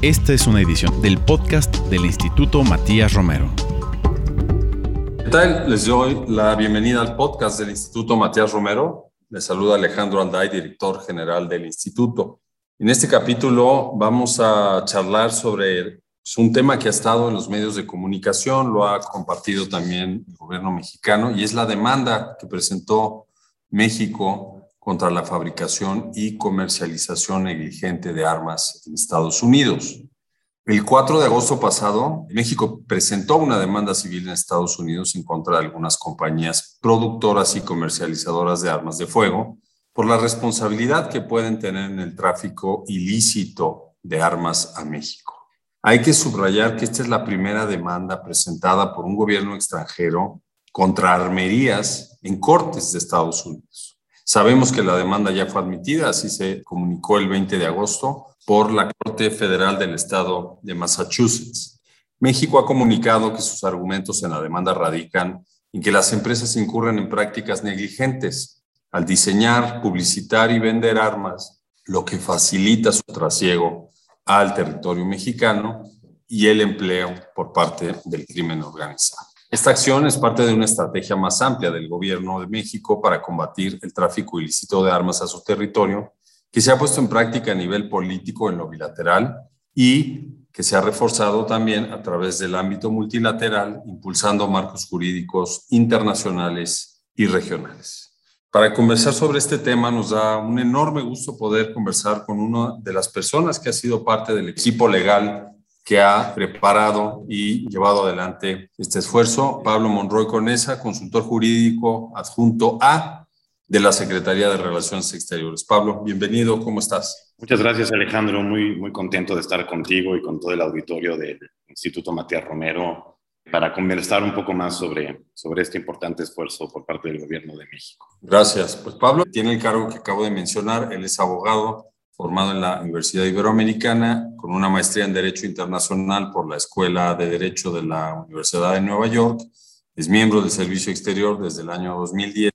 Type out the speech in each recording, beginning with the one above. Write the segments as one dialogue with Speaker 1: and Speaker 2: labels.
Speaker 1: Esta es una edición del podcast del Instituto Matías Romero.
Speaker 2: ¿Qué tal? Les doy la bienvenida al podcast del Instituto Matías Romero. Les saluda Alejandro Alday, director general del instituto. En este capítulo vamos a charlar sobre un tema que ha estado en los medios de comunicación, lo ha compartido también el gobierno mexicano, y es la demanda que presentó México contra la fabricación y comercialización negligente de armas en Estados Unidos. El 4 de agosto pasado, México presentó una demanda civil en Estados Unidos en contra de algunas compañías productoras y comercializadoras de armas de fuego por la responsabilidad que pueden tener en el tráfico ilícito de armas a México. Hay que subrayar que esta es la primera demanda presentada por un gobierno extranjero contra armerías en cortes de Estados Unidos. Sabemos que la demanda ya fue admitida, así se comunicó el 20 de agosto por la Corte Federal del Estado de Massachusetts. México ha comunicado que sus argumentos en la demanda radican en que las empresas incurren en prácticas negligentes al diseñar, publicitar y vender armas, lo que facilita su trasiego al territorio mexicano y el empleo por parte del crimen organizado. Esta acción es parte de una estrategia más amplia del gobierno de México para combatir el tráfico ilícito de armas a su territorio, que se ha puesto en práctica a nivel político en lo bilateral y que se ha reforzado también a través del ámbito multilateral, impulsando marcos jurídicos internacionales y regionales. Para conversar sobre este tema nos da un enorme gusto poder conversar con una de las personas que ha sido parte del equipo legal que ha preparado y llevado adelante este esfuerzo. Pablo Monroy Conesa, consultor jurídico adjunto A de la Secretaría de Relaciones Exteriores. Pablo, bienvenido, ¿cómo estás?
Speaker 3: Muchas gracias, Alejandro. Muy, muy contento de estar contigo y con todo el auditorio del Instituto Matías Romero para conversar un poco más sobre, sobre este importante esfuerzo por parte del Gobierno de México.
Speaker 2: Gracias. Pues Pablo tiene el cargo que acabo de mencionar. Él es abogado formado en la Universidad Iberoamericana, con una maestría en Derecho Internacional por la Escuela de Derecho de la Universidad de Nueva York. Es miembro del Servicio Exterior desde el año 2010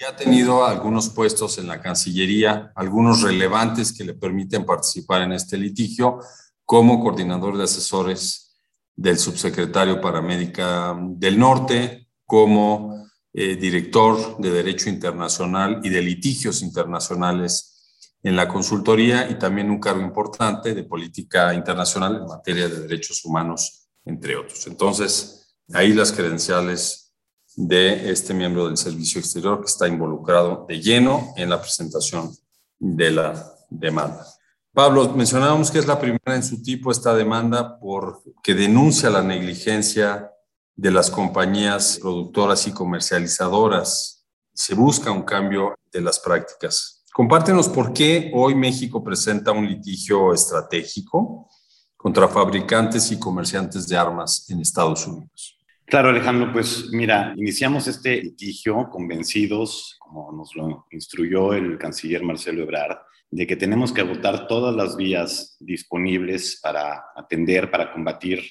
Speaker 2: y ha tenido algunos puestos en la Cancillería, algunos relevantes que le permiten participar en este litigio, como coordinador de asesores del subsecretario para América del Norte, como eh, director de Derecho Internacional y de litigios internacionales en la consultoría y también un cargo importante de política internacional en materia de derechos humanos, entre otros. Entonces, ahí las credenciales de este miembro del Servicio Exterior que está involucrado de lleno en la presentación de la demanda. Pablo, mencionábamos que es la primera en su tipo esta demanda porque denuncia la negligencia de las compañías productoras y comercializadoras. Se busca un cambio de las prácticas. Compártenos por qué hoy México presenta un litigio estratégico contra fabricantes y comerciantes de armas en Estados Unidos.
Speaker 3: Claro, Alejandro, pues mira, iniciamos este litigio convencidos, como nos lo instruyó el canciller Marcelo Ebrard, de que tenemos que agotar todas las vías disponibles para atender, para combatir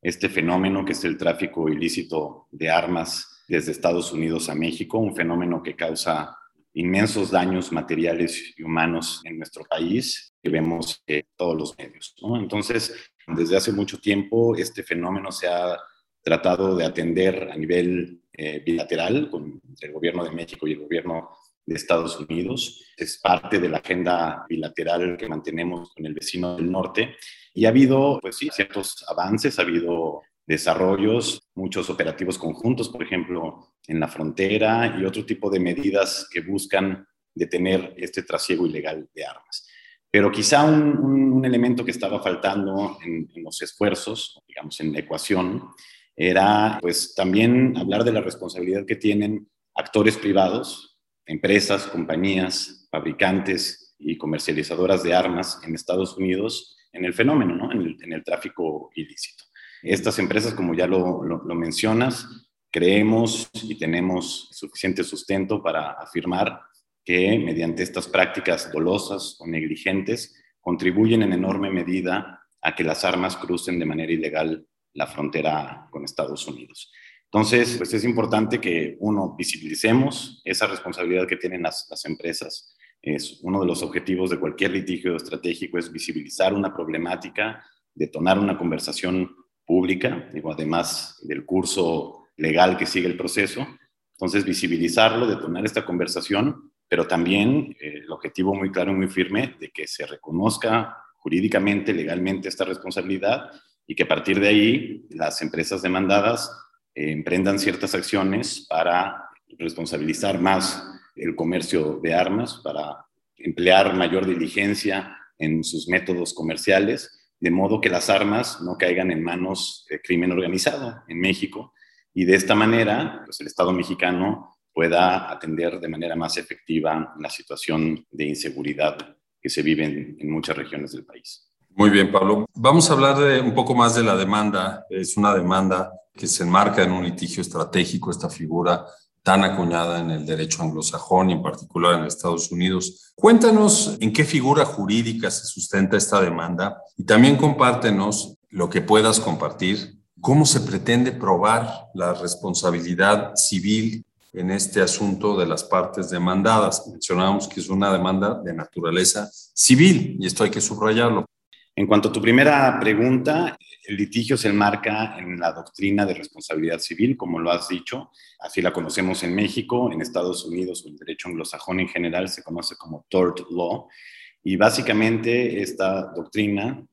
Speaker 3: este fenómeno que es el tráfico ilícito de armas desde Estados Unidos a México, un fenómeno que causa inmensos daños materiales y humanos en nuestro país que vemos en todos los medios. Entonces, desde hace mucho tiempo este fenómeno se ha tratado de atender a nivel eh, bilateral con el gobierno de México y el gobierno de Estados Unidos. Es parte de la agenda bilateral que mantenemos con el vecino del norte. Y ha habido, pues sí, ciertos avances, ha habido desarrollos, muchos operativos conjuntos, por ejemplo, en la frontera y otro tipo de medidas que buscan detener este trasiego ilegal de armas. Pero quizá un, elemento que estaba faltando en, los esfuerzos, digamos, en la ecuación, era pues también hablar de la responsabilidad que tienen actores privados, empresas, compañías, fabricantes y comercializadoras de armas en Estados Unidos en el fenómeno, ¿no? en el tráfico ilícito. Estas empresas, como ya lo, mencionas, Creemos y tenemos suficiente sustento para afirmar que mediante estas prácticas dolosas o negligentes contribuyen en enorme medida a que las armas crucen de manera ilegal la frontera con Estados Unidos. Entonces, pues es importante que, uno, visibilicemos esa responsabilidad que tienen las, las empresas Es uno de los objetivos de cualquier litigio estratégico es visibilizar una problemática, detonar una conversación pública, digo, además del curso legal que sigue el proceso. Entonces, visibilizarlo, detonar esta conversación, pero también eh, el objetivo muy claro y muy firme de que se reconozca jurídicamente, legalmente esta responsabilidad y que a partir de ahí las empresas demandadas eh, emprendan ciertas acciones para responsabilizar más el comercio de armas, para emplear mayor diligencia en sus métodos comerciales, de modo que las armas no caigan en manos de crimen organizado en México y de esta manera pues el Estado mexicano pueda atender de manera más efectiva la situación de inseguridad que se vive en, muchas regiones del país.
Speaker 2: Muy bien, Pablo. Vamos a hablar un poco más de la demanda. Es una demanda que se enmarca en un litigio estratégico, esta figura tan acuñada en el derecho anglosajón y en particular en Estados Unidos. Cuéntanos en qué figura jurídica se sustenta esta demanda y también compártenos lo que puedas compartir, cómo se pretende probar la responsabilidad civil en este asunto de las partes demandadas. Mencionábamos que es una demanda de naturaleza civil y esto hay que subrayarlo.
Speaker 3: En cuanto a tu primera pregunta, el litigio se enmarca en la doctrina de responsabilidad civil, como lo has dicho. Así la conocemos en México, en Estados Unidos o el derecho anglosajón en general se conoce como tort law. Y básicamente esta doctrina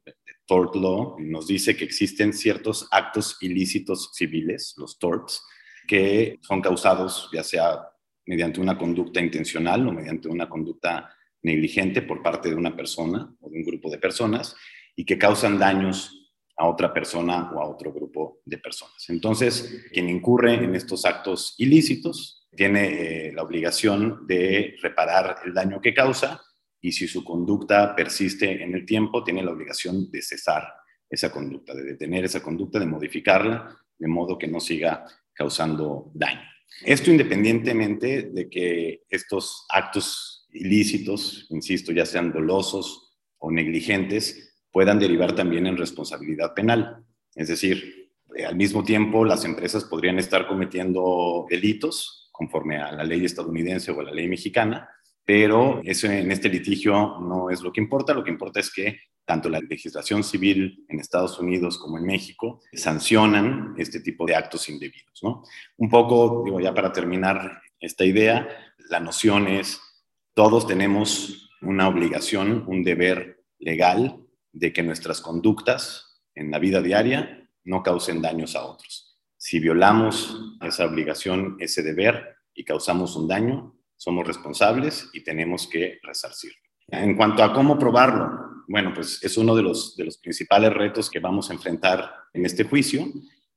Speaker 3: tort law nos dice que existen ciertos actos ilícitos civiles, los torts, que son causados ya sea mediante una conducta intencional o mediante una conducta negligente por parte de una persona o de un grupo de personas y que causan daños a otra persona o a otro grupo de personas. Entonces, quien incurre en estos actos ilícitos tiene eh, la obligación de reparar el daño que causa y si su conducta persiste en el tiempo, tiene la obligación de cesar esa conducta, de detener esa conducta, de modificarla, de modo que no siga causando daño. Esto independientemente de que estos actos ilícitos, insisto, ya sean dolosos o negligentes, puedan derivar también en responsabilidad penal. Es decir, eh, al mismo tiempo las empresas podrían estar cometiendo delitos conforme a la ley estadounidense o a la ley mexicana, pero eso en este litigio no es lo que importa, lo que importa es que tanto la legislación civil en Estados Unidos como en México sancionan este tipo de actos indebidos. ¿no? Un poco, digo, ya para terminar esta idea, la noción es todos tenemos una obligación, un deber legal de que nuestras conductas en la vida diaria no causen daños a otros. Si violamos esa obligación, ese deber y causamos un daño, somos responsables y tenemos que resarcirlo. En cuanto a cómo probarlo, bueno, pues es uno de los, de los principales retos que vamos a enfrentar en este juicio.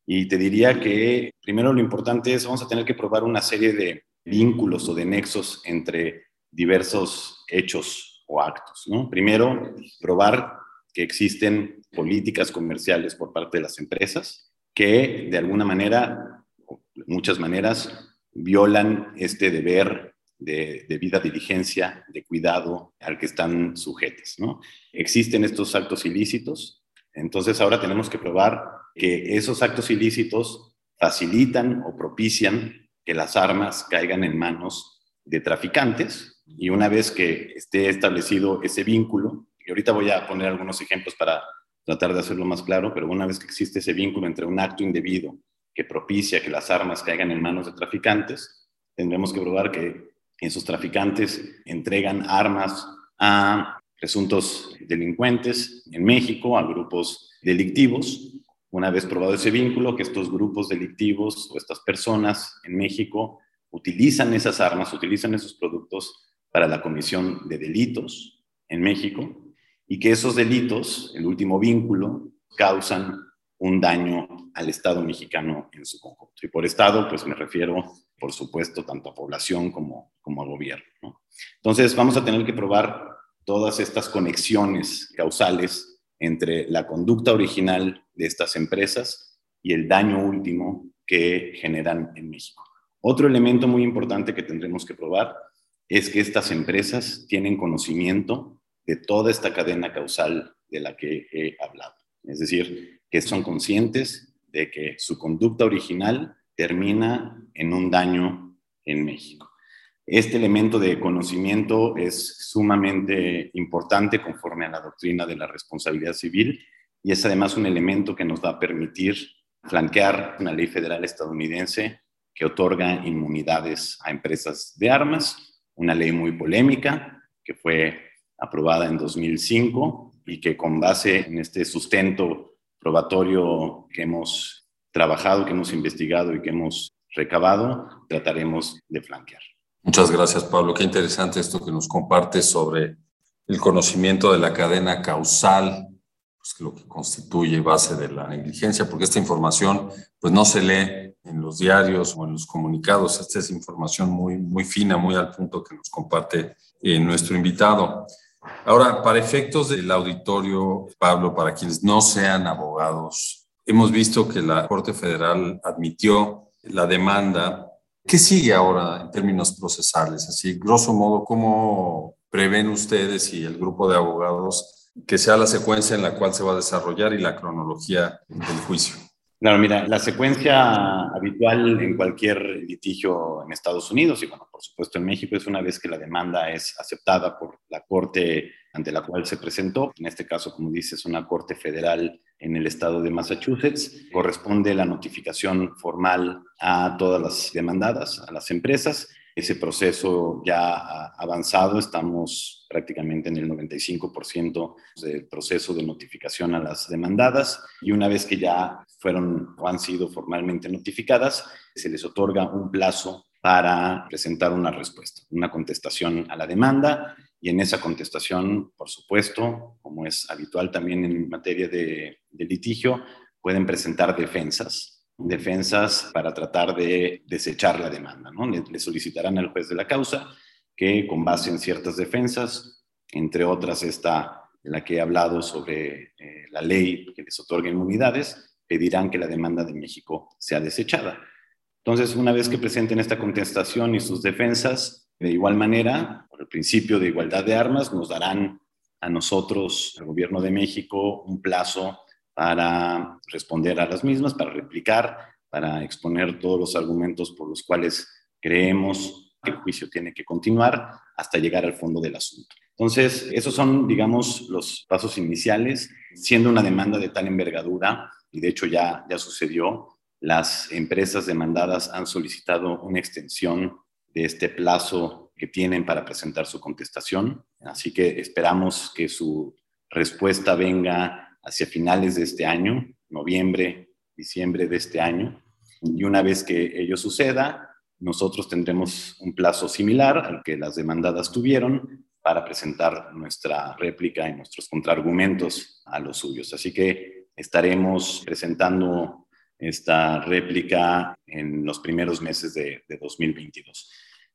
Speaker 3: Y te diría que primero lo importante es, vamos a tener que probar una serie de vínculos o de nexos entre diversos hechos o actos. ¿no? Primero, probar que existen políticas comerciales por parte de las empresas que de alguna manera, muchas maneras, violan este deber de, de vida diligencia, de cuidado al que están sujetos. ¿no? Existen estos actos ilícitos, entonces ahora tenemos que probar que esos actos ilícitos facilitan o propician que las armas caigan en manos de traficantes y una vez que esté establecido ese vínculo, y ahorita voy a poner algunos ejemplos para tratar de hacerlo más claro, pero una vez que existe ese vínculo entre un acto indebido que propicia que las armas caigan en manos de traficantes, tendremos que probar que esos traficantes entregan armas a presuntos delincuentes en México, a grupos delictivos. Una vez probado ese vínculo, que estos grupos delictivos o estas personas en México utilizan esas armas, utilizan esos productos para la comisión de delitos en México y que esos delitos, el último vínculo, causan un daño al Estado mexicano en su conjunto. Y por Estado, pues me refiero, por supuesto, tanto a población como, como a gobierno. Entonces, vamos a tener que probar todas estas conexiones causales entre la conducta original de estas empresas y el daño último que generan en México. Otro elemento muy importante que tendremos que probar es que estas empresas tienen conocimiento de toda esta cadena causal de la que he hablado. Es decir, que son conscientes de que su conducta original termina en un daño en México. Este elemento de conocimiento es sumamente importante conforme a la doctrina de la responsabilidad civil y es además un elemento que nos va a permitir flanquear una ley federal estadounidense que otorga inmunidades a empresas de armas, una ley muy polémica que fue aprobada en 2005 y que con base en este sustento probatorio que hemos trabajado, que hemos investigado y que hemos recabado, trataremos de flanquear.
Speaker 2: Muchas gracias, Pablo. Qué interesante esto que nos compartes sobre el conocimiento de la cadena causal, pues, lo que constituye base de la negligencia, porque esta información pues, no se lee en los diarios o en los comunicados. Esta es información muy, muy fina, muy al punto que nos comparte eh, nuestro invitado. Ahora, para efectos del auditorio, Pablo, para quienes no sean abogados, hemos visto que la Corte Federal admitió la demanda ¿Qué sigue ahora en términos procesales? Así, grosso modo, ¿cómo prevén ustedes y el grupo de abogados que sea la secuencia en la cual se va a desarrollar y la cronología del juicio?
Speaker 3: Claro, mira, la secuencia habitual en cualquier litigio en Estados Unidos y, bueno, por supuesto en México es una vez que la demanda es aceptada por la corte ante la cual se presentó, en este caso, como dices, una corte federal en el estado de Massachusetts. Corresponde la notificación formal a todas las demandadas, a las empresas. Ese proceso ya avanzado, estamos prácticamente en el 95% del proceso de notificación a las demandadas y una vez que ya fueron o han sido formalmente notificadas, se les otorga un plazo para presentar una respuesta, una contestación a la demanda y en esa contestación, por supuesto, como es habitual también en materia de, litigio, pueden presentar defensas, defensas para tratar de desechar la demanda. ¿no? Le, solicitarán al juez de la causa que con base en ciertas defensas, entre otras esta, la que he hablado sobre eh, la ley que les otorga inmunidades, pedirán que la demanda de México sea desechada. Entonces, una vez que presenten esta contestación y sus defensas, de igual manera, por el principio de igualdad de armas, nos darán a nosotros, al gobierno de México, un plazo para responder a las mismas, para replicar, para exponer todos los argumentos por los cuales creemos que el juicio tiene que continuar hasta llegar al fondo del asunto. Entonces, esos son, digamos, los pasos iniciales, siendo una demanda de tal envergadura, y de hecho ya, ya sucedió, las empresas demandadas han solicitado una extensión de este plazo que tienen para presentar su contestación. Así que esperamos que su respuesta venga hacia finales de este año, noviembre, diciembre de este año. Y una vez que ello suceda, nosotros tendremos un plazo similar al que las demandadas tuvieron para presentar nuestra réplica y nuestros contraargumentos a los suyos. Así que estaremos presentando esta réplica en los primeros meses de, de 2022.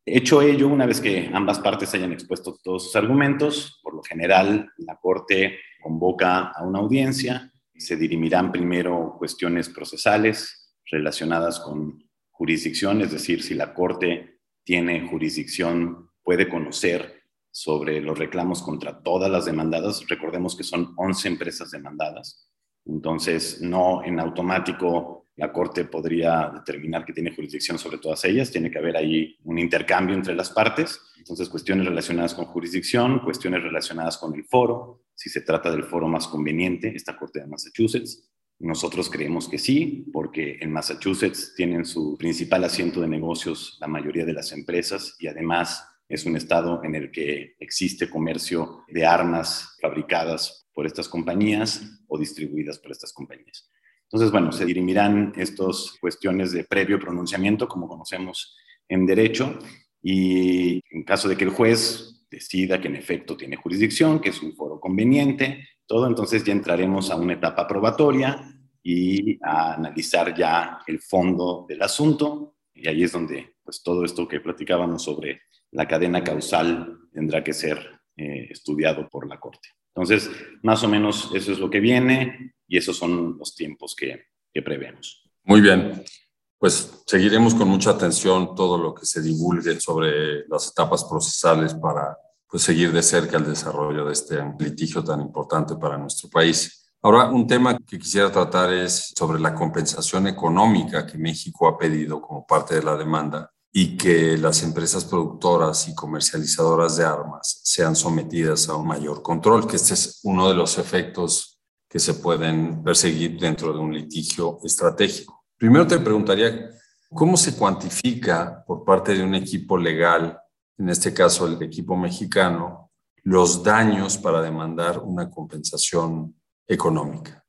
Speaker 3: Hecho ello, una vez que ambas partes hayan expuesto todos sus argumentos, por lo general la Corte convoca a una audiencia, se dirimirán primero cuestiones procesales relacionadas con jurisdicción, es decir, si la Corte tiene jurisdicción, puede conocer sobre los reclamos contra todas las demandadas. Recordemos que son 11 empresas demandadas, entonces no en automático la Corte podría determinar que tiene jurisdicción sobre todas ellas, tiene que haber ahí un intercambio entre las partes, entonces cuestiones relacionadas con jurisdicción, cuestiones relacionadas con el foro, si se trata del foro más conveniente, esta Corte de Massachusetts. Nosotros creemos que sí, porque en Massachusetts tienen su principal asiento de negocios la mayoría de las empresas y además es un estado en el que existe comercio de armas fabricadas por estas compañías o distribuidas por estas compañías. Entonces, bueno, se dirimirán estas cuestiones de previo pronunciamiento, como conocemos en derecho, y en caso de que el juez decida que en efecto tiene jurisdicción, que es un foro conveniente, todo, entonces ya entraremos a una etapa probatoria y a analizar ya el fondo del asunto, y ahí es donde pues todo esto que platicábamos sobre la cadena causal tendrá que ser eh, estudiado por la Corte. Entonces, más o menos eso es lo que viene y esos son los tiempos que, que prevemos.
Speaker 2: Muy bien. Pues seguiremos con mucha atención todo lo que se divulgue sobre las etapas procesales para pues, seguir de cerca el desarrollo de este litigio tan importante para nuestro país. Ahora, un tema que quisiera tratar es sobre la compensación económica que México ha pedido como parte de la demanda y que las empresas productoras y comercializadoras de armas sean sometidas a un mayor control, que este es uno de los efectos que se pueden perseguir dentro de un litigio estratégico. Primero te preguntaría, ¿cómo se cuantifica por parte de un equipo legal, en este caso el equipo mexicano, los daños para demandar una compensación económica?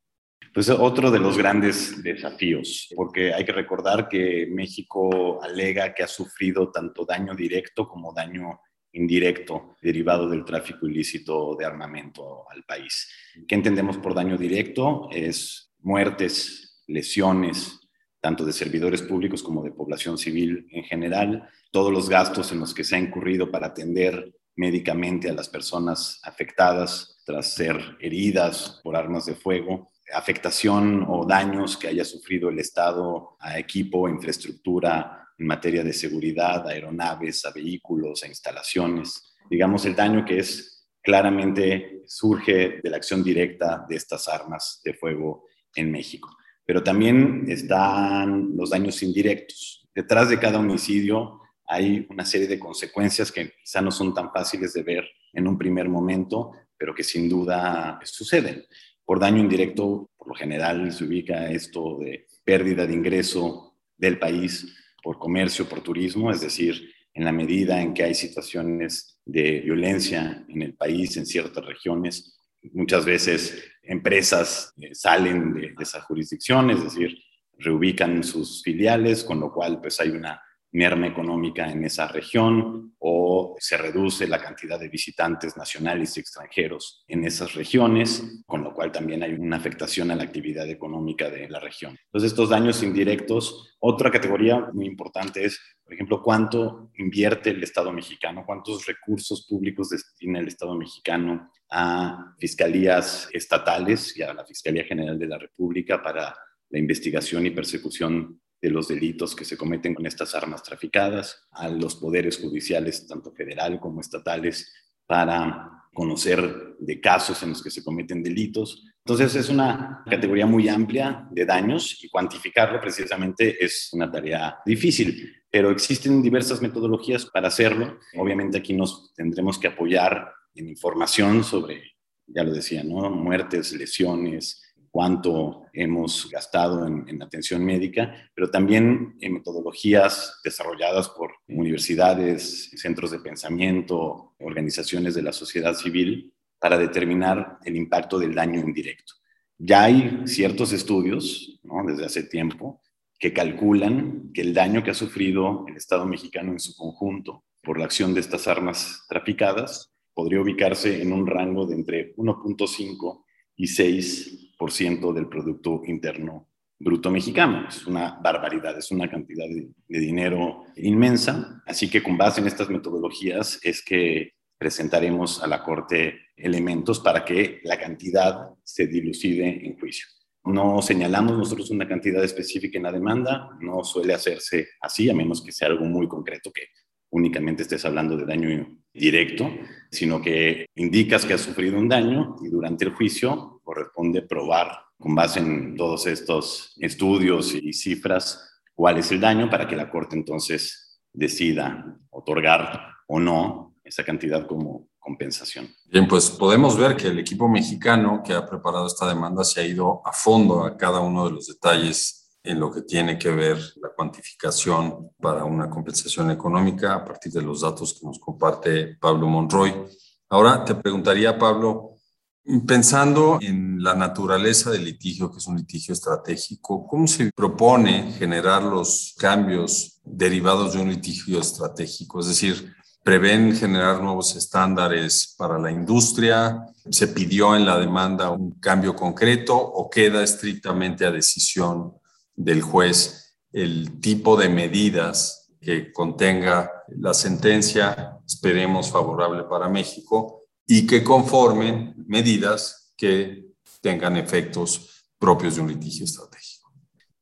Speaker 3: Pues otro de los grandes desafíos, porque hay que recordar que México alega que ha sufrido tanto daño directo como daño indirecto derivado del tráfico ilícito de armamento al país. ¿Qué entendemos por daño directo? Es muertes, lesiones, tanto de servidores públicos como de población civil en general, todos los gastos en los que se ha incurrido para atender médicamente a las personas afectadas tras ser heridas por armas de fuego, afectación o daños que haya sufrido el Estado a equipo, infraestructura en materia de seguridad, a aeronaves, a vehículos, a instalaciones. Digamos, el daño que es claramente surge de la acción directa de estas armas de fuego en México. Pero también están los daños indirectos. Detrás de cada homicidio hay una serie de consecuencias que quizá no son tan fáciles de ver en un primer momento, pero que sin duda suceden. Por daño indirecto, por lo general se ubica esto de pérdida de ingreso del país por comercio, por turismo, es decir, en la medida en que hay situaciones de violencia en el país, en ciertas regiones, muchas veces empresas eh, salen de, de esa jurisdicción, es decir, reubican sus filiales, con lo cual pues hay una merma económica en esa región o se reduce la cantidad de visitantes nacionales y extranjeros en esas regiones, con lo cual también hay una afectación a la actividad económica de la región. Entonces, estos daños indirectos, otra categoría muy importante es, por ejemplo, cuánto invierte el Estado mexicano, cuántos recursos públicos destina el Estado mexicano a fiscalías estatales y a la Fiscalía General de la República para la investigación y persecución de los delitos que se cometen con estas armas traficadas, a los poderes judiciales, tanto federal como estatales, para conocer de casos en los que se cometen delitos. Entonces es una categoría muy amplia de daños y cuantificarlo precisamente es una tarea difícil, pero existen diversas metodologías para hacerlo. Obviamente aquí nos tendremos que apoyar en información sobre, ya lo decía, ¿no? muertes, lesiones, cuánto hemos gastado en, atención médica, pero también en metodologías desarrolladas por universidades, centros de pensamiento, organizaciones de la sociedad civil para determinar el impacto del daño indirecto. Ya hay ciertos estudios desde hace tiempo que calculan que el daño que ha sufrido el Estado mexicano en su conjunto por la acción de estas armas traficadas podría ubicarse en un rango de entre 1.5 y 6 del Producto Interno Bruto Mexicano. Es una barbaridad, es una cantidad de, dinero inmensa. Así que con base en estas metodologías es que presentaremos a la Corte elementos para que la cantidad se dilucide en juicio. No señalamos nosotros una cantidad específica en la demanda, no suele hacerse así, a menos que sea algo muy concreto que únicamente estés hablando de daño directo, sino que indicas que has sufrido un daño y durante el juicio corresponde probar con base en todos estos estudios y cifras cuál es el daño para que la Corte entonces decida otorgar o no esa cantidad como compensación.
Speaker 2: Bien, pues podemos ver que el equipo mexicano que ha preparado esta demanda se ha ido a fondo a cada uno de los detalles en lo que tiene que ver la cuantificación para una compensación económica a partir de los datos que nos comparte Pablo Monroy. Ahora te preguntaría, Pablo, pensando en la naturaleza del litigio, que es un litigio estratégico, ¿cómo se propone generar los cambios derivados de un litigio estratégico? Es decir, prevén generar nuevos estándares para la industria? ¿Se pidió en la demanda un cambio concreto o queda estrictamente a decisión del juez el tipo de medidas que contenga la sentencia, esperemos favorable para México, y que conformen medidas que tengan efectos propios de un litigio estratégico.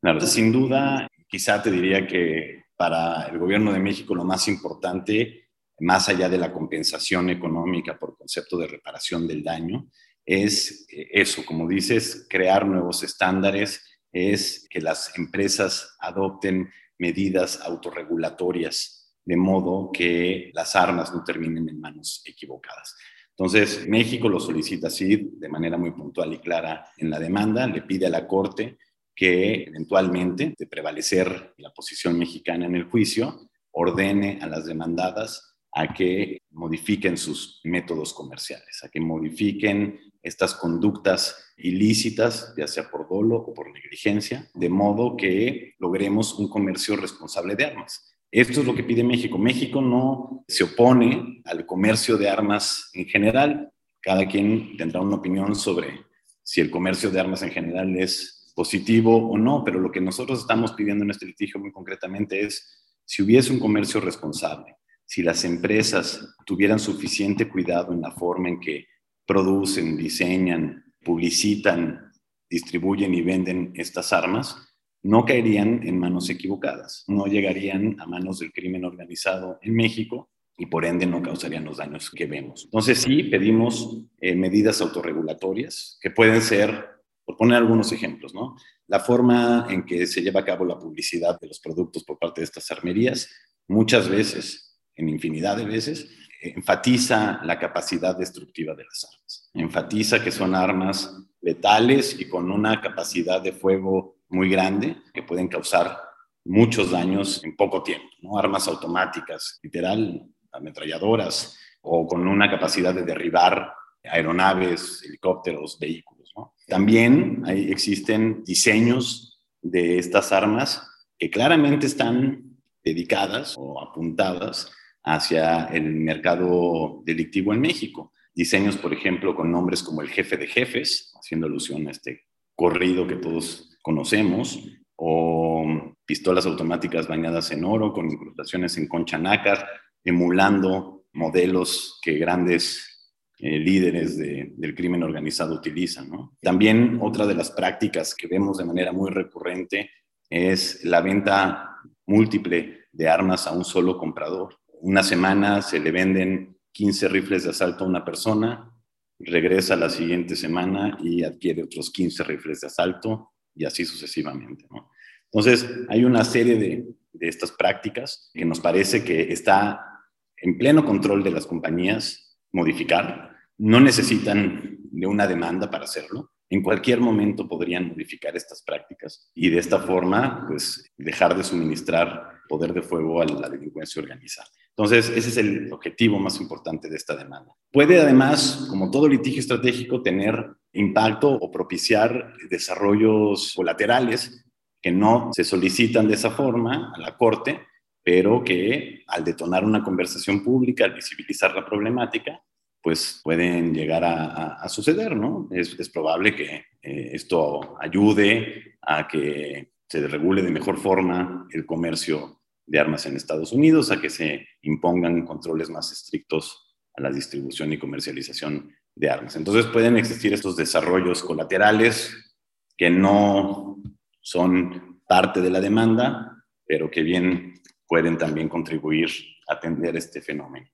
Speaker 3: Claro, sin duda, quizá te diría que para el gobierno de México lo más importante, más allá de la compensación económica por concepto de reparación del daño, es eso, como dices, crear nuevos estándares es que las empresas adopten medidas autorregulatorias, de modo que las armas no terminen en manos equivocadas. Entonces, México lo solicita así de manera muy puntual y clara en la demanda, le pide a la Corte que eventualmente, de prevalecer la posición mexicana en el juicio, ordene a las demandadas a que modifiquen sus métodos comerciales, a que modifiquen estas conductas ilícitas, ya sea por dolo o por negligencia, de modo que logremos un comercio responsable de armas. Esto es lo que pide México. México no se opone al comercio de armas en general. Cada quien tendrá una opinión sobre si el comercio de armas en general es positivo o no, pero lo que nosotros estamos pidiendo en este litigio muy concretamente es si hubiese un comercio responsable, si las empresas tuvieran suficiente cuidado en la forma en que producen, diseñan, publicitan, distribuyen y venden estas armas, no caerían en manos equivocadas, no llegarían a manos del crimen organizado en México y por ende no causarían los daños que vemos. Entonces sí pedimos eh, medidas autorregulatorias que pueden ser, por poner algunos ejemplos, ¿no? La forma en que se lleva a cabo la publicidad de los productos por parte de estas armerías, muchas veces en infinidad de veces, enfatiza la capacidad destructiva de las armas. Enfatiza que son armas letales y con una capacidad de fuego muy grande que pueden causar muchos daños en poco tiempo. ¿no? Armas automáticas, literal, ametralladoras, o con una capacidad de derribar aeronaves, helicópteros, vehículos. También hay, existen diseños de estas armas que claramente están dedicadas o apuntadas hacia el mercado delictivo en México. Diseños, por ejemplo, con nombres como el jefe de jefes, haciendo alusión a este corrido que todos conocemos, o pistolas automáticas bañadas en oro con incrustaciones en concha nácar, emulando modelos que grandes eh, líderes del crimen organizado utilizan. También otra de las prácticas que vemos de manera muy recurrente es la venta múltiple de armas a un solo comprador una semana se le venden 15 rifles de asalto a una persona, regresa la siguiente semana y adquiere otros 15 rifles de asalto y así sucesivamente. Entonces, hay una serie de, de estas prácticas que nos parece que está en pleno control de las compañías modificar. No necesitan de una demanda para hacerlo. En cualquier momento podrían modificar estas prácticas y de esta forma, pues, dejar de suministrar poder de fuego a la delincuencia organizada. Entonces, ese es el objetivo más importante de esta demanda. Puede además, como todo litigio estratégico, tener impacto o propiciar desarrollos colaterales que no se solicitan de esa forma a la Corte, pero que al detonar una conversación pública, al visibilizar la problemática, pues pueden llegar a, suceder, ¿no? Es, probable que eh, esto ayude a que se regule de mejor forma el comercio de armas en Estados Unidos, a que se impongan controles más estrictos a la distribución y comercialización de armas. Entonces pueden existir estos desarrollos colaterales que no son parte de la demanda, pero que bien pueden también contribuir a atender este fenómeno.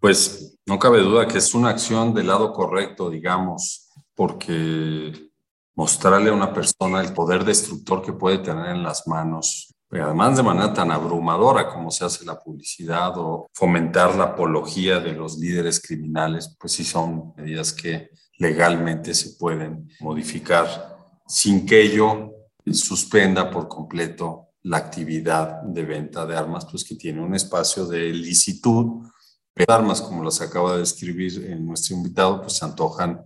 Speaker 2: Pues no cabe duda que es una acción del lado correcto, digamos, porque mostrarle a una persona el poder destructor que puede tener en las manos además de manera tan abrumadora como se hace la publicidad o fomentar la apología de los líderes criminales, pues sí son medidas que legalmente se pueden modificar sin que ello suspenda por completo la actividad de venta de armas, pues que tiene un espacio de licitud. Pero armas, como las acaba de describir en nuestro invitado, pues se antojan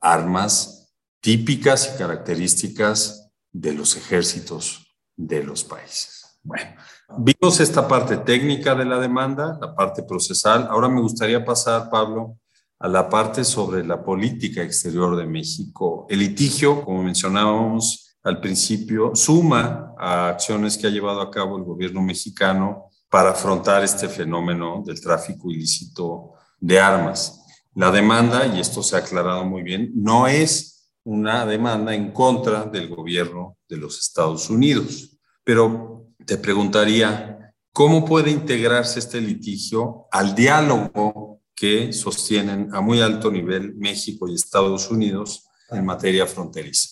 Speaker 2: armas típicas y características de los ejércitos de los países. Bueno, vimos esta parte técnica de la demanda, la parte procesal. Ahora me gustaría pasar, Pablo, a la parte sobre la política exterior de México. El litigio, como mencionábamos al principio, suma a acciones que ha llevado a cabo el gobierno mexicano para afrontar este fenómeno del tráfico ilícito de armas. La demanda, y esto se ha aclarado muy bien, no es una demanda en contra del gobierno de los Estados Unidos. Pero te preguntaría, ¿cómo puede integrarse este litigio al diálogo que sostienen a muy alto nivel México y Estados Unidos en materia fronteriza?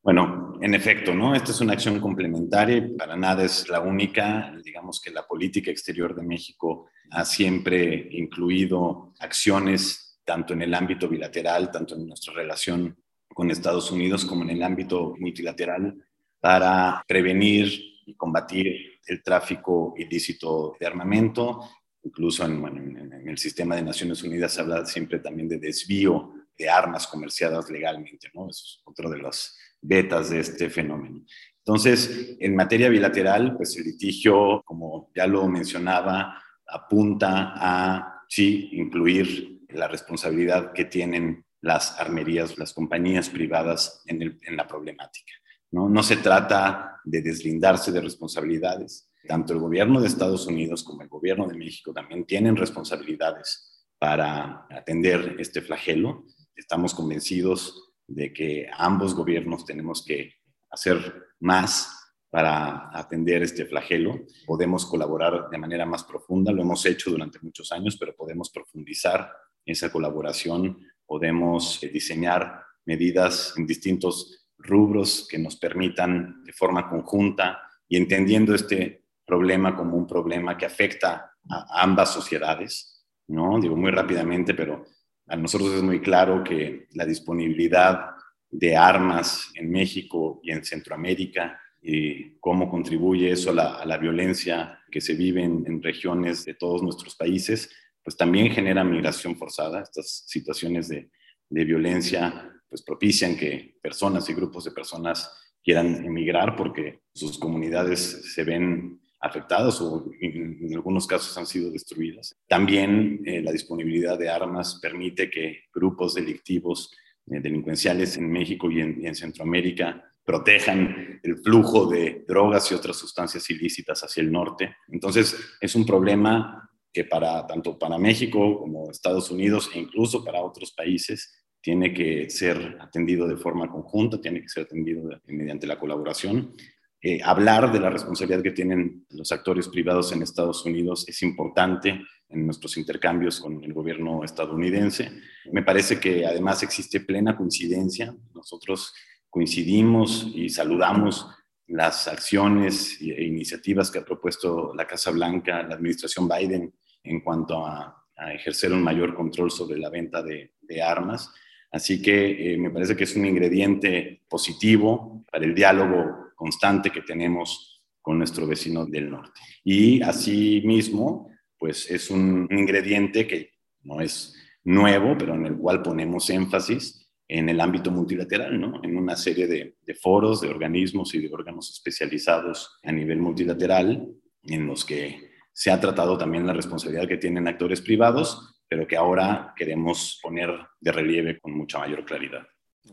Speaker 3: Bueno, En efecto, ¿no? Esta es una acción complementaria y para nada es la única. Digamos que la política exterior de México ha siempre incluido acciones tanto en el ámbito bilateral, tanto en nuestra relación con Estados Unidos como en el ámbito multilateral para prevenir y combatir el tráfico ilícito de armamento. Incluso en, el sistema de Naciones Unidas se habla siempre también de desvío de armas comerciadas legalmente, ¿no? es otro de las betas de este fenómeno. Entonces, en materia bilateral, pues el litigio, como ya lo mencionaba, apunta a, sí, incluir la responsabilidad que tienen las armerías, las compañías privadas en, la problemática. no se trata de deslindarse de responsabilidades. Tanto el gobierno de Estados Unidos como el gobierno de México también tienen responsabilidades para atender este flagelo. Estamos convencidos de que ambos gobiernos tenemos que hacer más para atender este flagelo. Podemos colaborar de manera más profunda, lo hemos hecho durante muchos años, pero podemos profundizar esa colaboración, podemos eh, diseñar medidas en distintos rubros que nos permitan de forma conjunta y entendiendo este problema como un problema que afecta a ambas sociedades, ¿no? Digo muy rápidamente, pero a nosotros es muy claro que la disponibilidad de armas en México y en Centroamérica y cómo contribuye eso a la, violencia que se vive en, regiones de todos nuestros países, pues también genera migración forzada. Estas situaciones de, de violencia pues propician que personas y grupos de personas quieran emigrar porque sus comunidades se ven afectadas o en, algunos casos han sido destruidas. También eh, la disponibilidad de armas permite que grupos delictivos eh, delincuenciales en México y en, Centroamérica protejan el flujo de drogas y otras sustancias ilícitas hacia el norte. Entonces, es un problema que para tanto para México como Estados Unidos e incluso para otros países tiene que ser atendido de forma conjunta, tiene que ser atendido mediante la colaboración eh, hablar de la responsabilidad que tienen los actores privados en Estados Unidos es importante en nuestros intercambios con el gobierno estadounidense. Me parece que además existe plena coincidencia. Nosotros coincidimos y saludamos las acciones e iniciativas que ha propuesto la Casa Blanca, la administración Biden, en cuanto a, ejercer un mayor control sobre la venta de, armas. Así que eh, me parece que es un ingrediente positivo para el diálogo constante que tenemos con nuestro vecino del norte. Y asimismo, pues es un ingrediente que no es nuevo, pero en el cual ponemos énfasis en el ámbito multilateral, ¿no? En una serie de, foros, de organismos y de órganos especializados a nivel multilateral, en los que se ha tratado también la responsabilidad que tienen actores privados, pero que ahora queremos poner de relieve con mucha mayor claridad.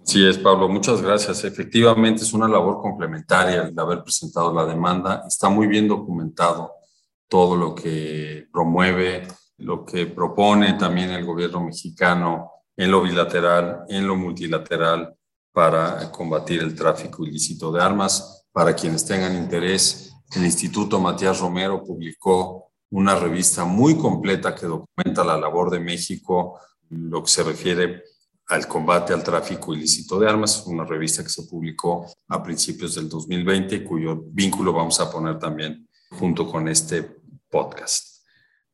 Speaker 2: Sí, es Pablo, muchas gracias. Efectivamente, es una labor complementaria el haber presentado la demanda. Está muy bien documentado todo lo que promueve, lo que propone también el gobierno mexicano en lo bilateral, en lo multilateral, para combatir el tráfico ilícito de armas. Para quienes tengan interés, el Instituto Matías Romero publicó una revista muy completa que documenta la labor de México, lo que se refiere al combate al tráfico ilícito de armas, una revista que se publicó a principios del 2020 cuyo vínculo vamos a poner también junto con este podcast.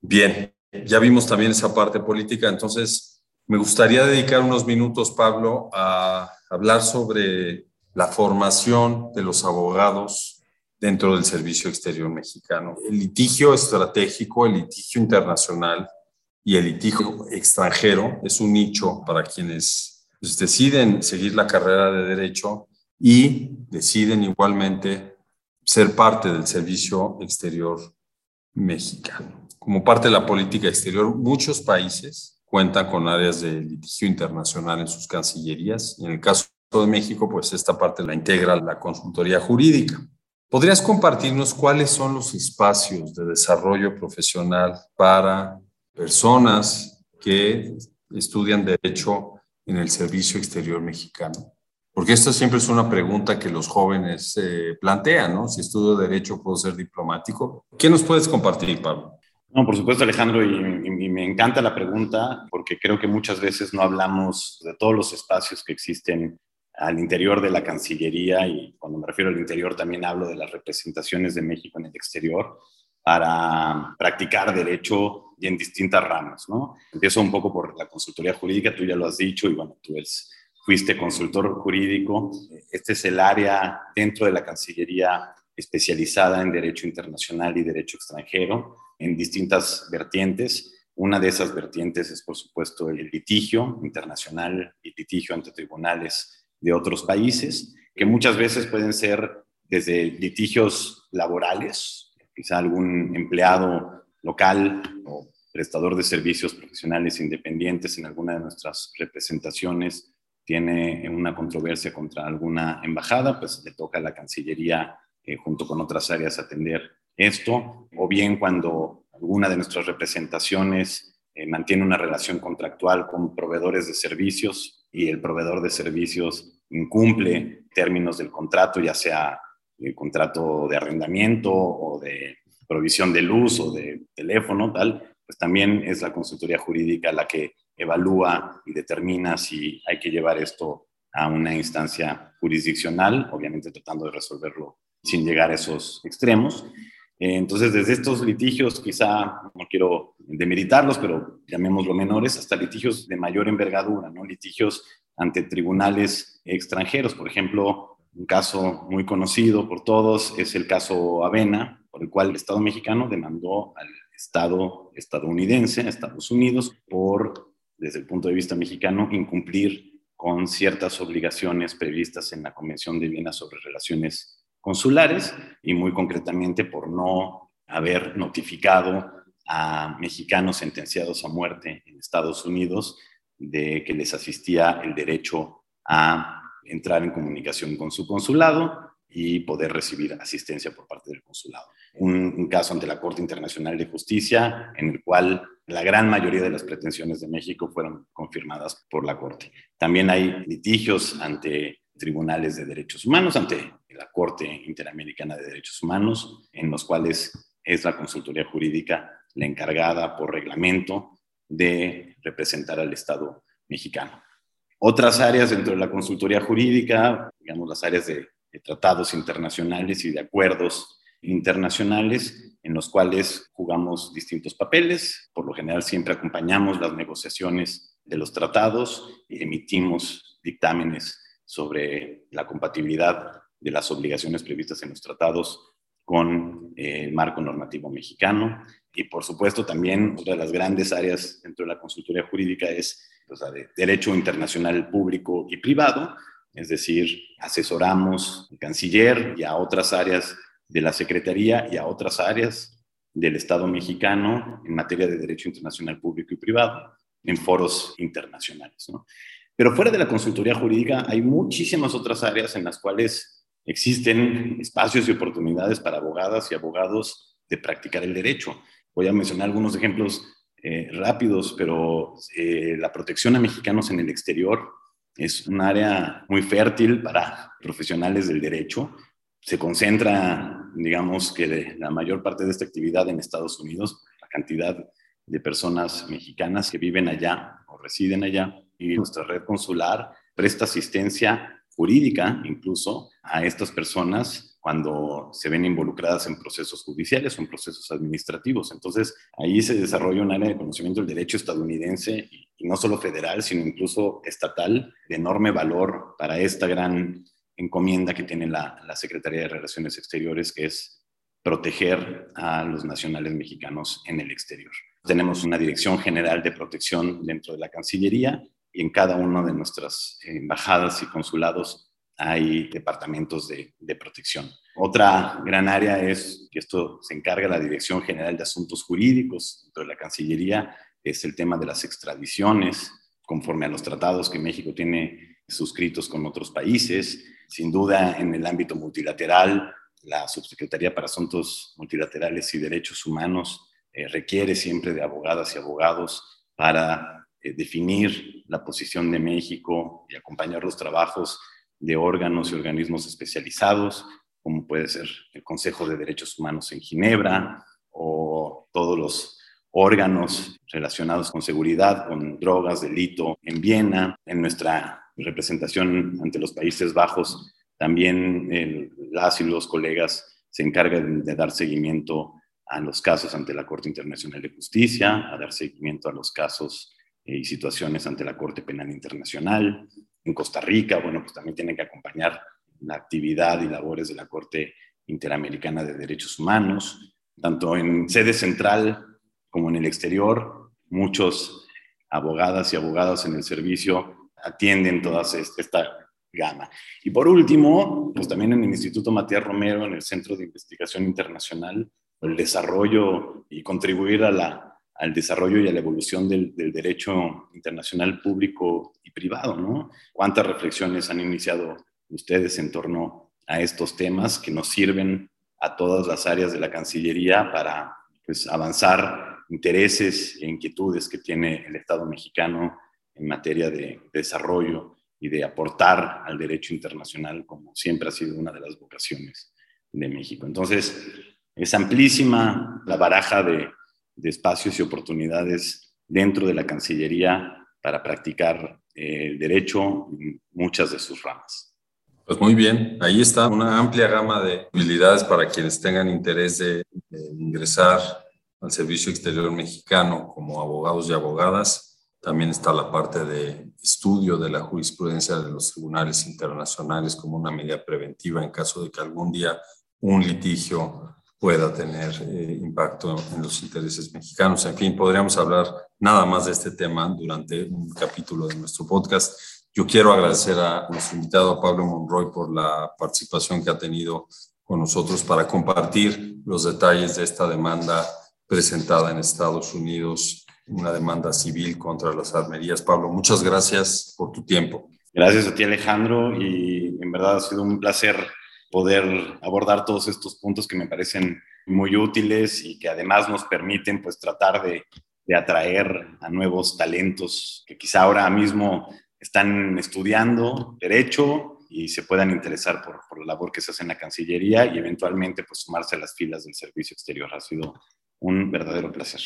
Speaker 2: Bien, ya vimos también esa parte política, entonces me gustaría dedicar unos minutos, Pablo, a hablar sobre la formación de los abogados dentro del Servicio Exterior Mexicano. El litigio estratégico, el litigio internacional, y el litigio extranjero es un nicho para quienes pues, deciden seguir la carrera de derecho y deciden igualmente ser parte del servicio exterior mexicano. Como parte de la política exterior, muchos países cuentan con áreas de litigio internacional en sus cancillerías y en el caso de México, pues esta parte la integra la consultoría jurídica. ¿Podrías compartirnos cuáles son los espacios de desarrollo profesional para personas que estudian derecho en el servicio exterior mexicano? Porque esta siempre es una pregunta que los jóvenes eh, plantean, ¿no? Si estudio derecho, ¿puedo ser diplomático? ¿Qué nos puedes compartir, Pablo?
Speaker 3: No, por supuesto, Alejandro, y, y, me encanta la pregunta porque creo que muchas veces no hablamos de todos los espacios que existen al interior de la Cancillería y cuando me refiero al interior también hablo de las representaciones de México en el exterior para practicar derecho y en distintas ramas, ¿no? Empiezo un poco por la consultoría jurídica, tú ya lo has dicho y bueno, tú eres, fuiste consultor jurídico. Este es el área dentro de la Cancillería especializada en derecho internacional y derecho extranjero en distintas vertientes. Una de esas vertientes es, por supuesto, el litigio internacional y litigio ante tribunales de otros países, que muchas veces pueden ser desde litigios laborales, quizá algún empleado local o prestador de servicios profesionales independientes en alguna de nuestras representaciones tiene una controversia contra alguna embajada, pues le toca a la Cancillería eh, junto con otras áreas atender esto, o bien cuando alguna de nuestras representaciones eh, mantiene una relación contractual con proveedores de servicios y el proveedor de servicios incumple términos del contrato, ya sea el contrato de arrendamiento o de provisión de luz o de teléfono, tal, pues también es la consultoría jurídica la que evalúa y determina si hay que llevar esto a una instancia jurisdiccional, obviamente tratando de resolverlo sin llegar a esos extremos. Eh, entonces, desde estos litigios, quizá no quiero demeritarlos, pero llamémoslo menores, hasta litigios de mayor envergadura, ¿no? Litigios ante tribunales extranjeros. Por ejemplo, un caso muy conocido por todos es el caso Avena, por el cual el Estado mexicano demandó al Estado estadounidense, Estados Unidos, por, desde el punto de vista mexicano, incumplir con ciertas obligaciones previstas en la Convención de Viena sobre Relaciones consulares y muy concretamente por no haber notificado a mexicanos sentenciados a muerte en Estados Unidos de que les asistía el derecho a entrar en comunicación con su consulado y poder recibir asistencia por parte del consulado. Un, caso ante la Corte Internacional de Justicia en el cual la gran mayoría de las pretensiones de México fueron confirmadas por la Corte. También hay litigios ante tribunales de derechos humanos, ante la Corte Interamericana de Derechos Humanos, en los cuales es la consultoría jurídica la encargada por reglamento de representar al Estado mexicano. Otras áreas dentro de la consultoría jurídica, digamos las áreas de, tratados internacionales y de acuerdos internacionales, en los cuales jugamos distintos papeles. Por lo general siempre acompañamos las negociaciones de los tratados y emitimos dictámenes sobre la compatibilidad de las obligaciones previstas en los tratados con eh, el marco normativo mexicano. Y por supuesto también otra de las grandes áreas dentro de la consultoría jurídica es de derecho internacional público y privado, es decir, asesoramos al canciller y a otras áreas de la Secretaría y a otras áreas del Estado mexicano en materia de derecho internacional público y privado en foros internacionales. ¿no? Pero fuera de la consultoría jurídica hay muchísimas otras áreas en las cuales existen espacios y oportunidades para abogadas y abogados de practicar el derecho. Voy a mencionar algunos ejemplos eh, rápidos, pero eh, la protección a mexicanos en el exterior es un área muy fértil para profesionales del derecho. Se concentra, digamos, que la mayor parte de esta actividad en Estados Unidos, la cantidad de personas mexicanas que viven allá o residen allá y nuestra red consular presta asistencia jurídica incluso a estas personas cuando se ven involucradas en procesos judiciales o en procesos administrativos. Entonces, ahí se desarrolla un área de conocimiento del derecho estadounidense y, no solo federal, sino incluso estatal, de enorme valor para esta gran encomienda que tiene la, la Secretaría de Relaciones Exteriores, que es proteger a los nacionales mexicanos en el exterior. Tenemos una Dirección General de Protección dentro de la Cancillería y en cada una de nuestras embajadas y consulados hay departamentos de, protección. Otra gran área es que esto se encarga la Dirección General de Asuntos Jurídicos dentro de la Cancillería, es el tema de las extradiciones, conforme a los tratados que México tiene suscritos con otros países. Sin duda, en el ámbito multilateral, la Subsecretaría para Asuntos Multilaterales y Derechos Humanos eh, requiere siempre de abogadas y abogados para eh, definir la posición de México y acompañar los trabajos de órganos y organismos especializados, como puede ser el Consejo de Derechos Humanos en Ginebra o todos los órganos relacionados con seguridad, con drogas, delito en Viena, en nuestra representación ante los Países Bajos, también el, las y los colegas se encargan de dar seguimiento a los casos ante la Corte Internacional de Justicia, a dar seguimiento a los casos y situaciones ante la Corte Penal Internacional. En Costa Rica, bueno, pues también tienen que acompañar la actividad y labores de la Corte Interamericana de Derechos Humanos, tanto en sede central como en el exterior. Muchos abogadas y abogados en el servicio atienden toda esta gama. Y por último, pues también en el Instituto Matías Romero, en el Centro de Investigación Internacional, el desarrollo y contribuir a la, al desarrollo y a la evolución del, derecho internacional público y privado, ¿no? ¿Cuántas reflexiones han iniciado ustedes en torno a estos temas que nos sirven a todas las áreas de la Cancillería para pues, avanzar intereses e inquietudes que tiene el Estado mexicano en materia de desarrollo y de aportar al derecho internacional, como siempre ha sido una de las vocaciones de México. Entonces, es amplísima la baraja de, de espacios y oportunidades dentro de la Cancillería para practicar eh, el derecho en muchas de sus ramas.
Speaker 2: Pues muy bien, ahí está una amplia gama de habilidades para quienes tengan interés de, de ingresar al Servicio Exterior Mexicano como abogados y abogadas también está la parte de estudio de la jurisprudencia de los tribunales internacionales como una medida preventiva en caso de que algún día un litigio pueda tener eh, impacto en los intereses mexicanos. En fin, podríamos hablar nada más de este tema durante un capítulo de nuestro podcast. Yo quiero agradecer a nuestro invitado Pablo Monroy por la participación que ha tenido con nosotros para compartir los detalles de esta demanda presentada en Estados Unidos una demanda civil contra las armerías. Pablo, muchas gracias por tu tiempo.
Speaker 3: Gracias a ti, Alejandro, y en verdad ha sido un placer poder abordar todos estos puntos que me parecen muy útiles y que además nos permiten pues tratar de, de atraer a nuevos talentos que quizá ahora mismo están estudiando derecho y se puedan interesar por, por, la labor que se hace en la Cancillería y eventualmente pues sumarse a las filas del servicio exterior. Ha sido un verdadero placer.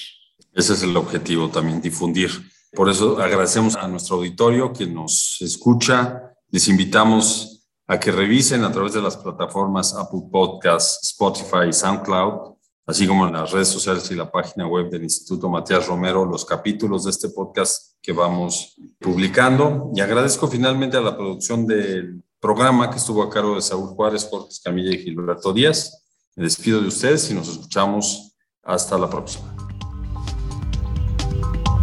Speaker 2: Ese es el objetivo también, difundir. Por eso agradecemos a nuestro auditorio que nos escucha. Les invitamos a que revisen a través de las plataformas Apple Podcasts, Spotify y SoundCloud, así como en las redes sociales y la página web del Instituto Matías Romero, los capítulos de este podcast que vamos publicando. Y agradezco finalmente a la producción del programa que estuvo a cargo de Saúl Juárez, Jorge Camilla y Gilberto Díaz. Me despido de ustedes y nos escuchamos hasta la próxima.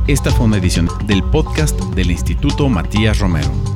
Speaker 1: Esta fue una edición del podcast del Instituto Matías Romero.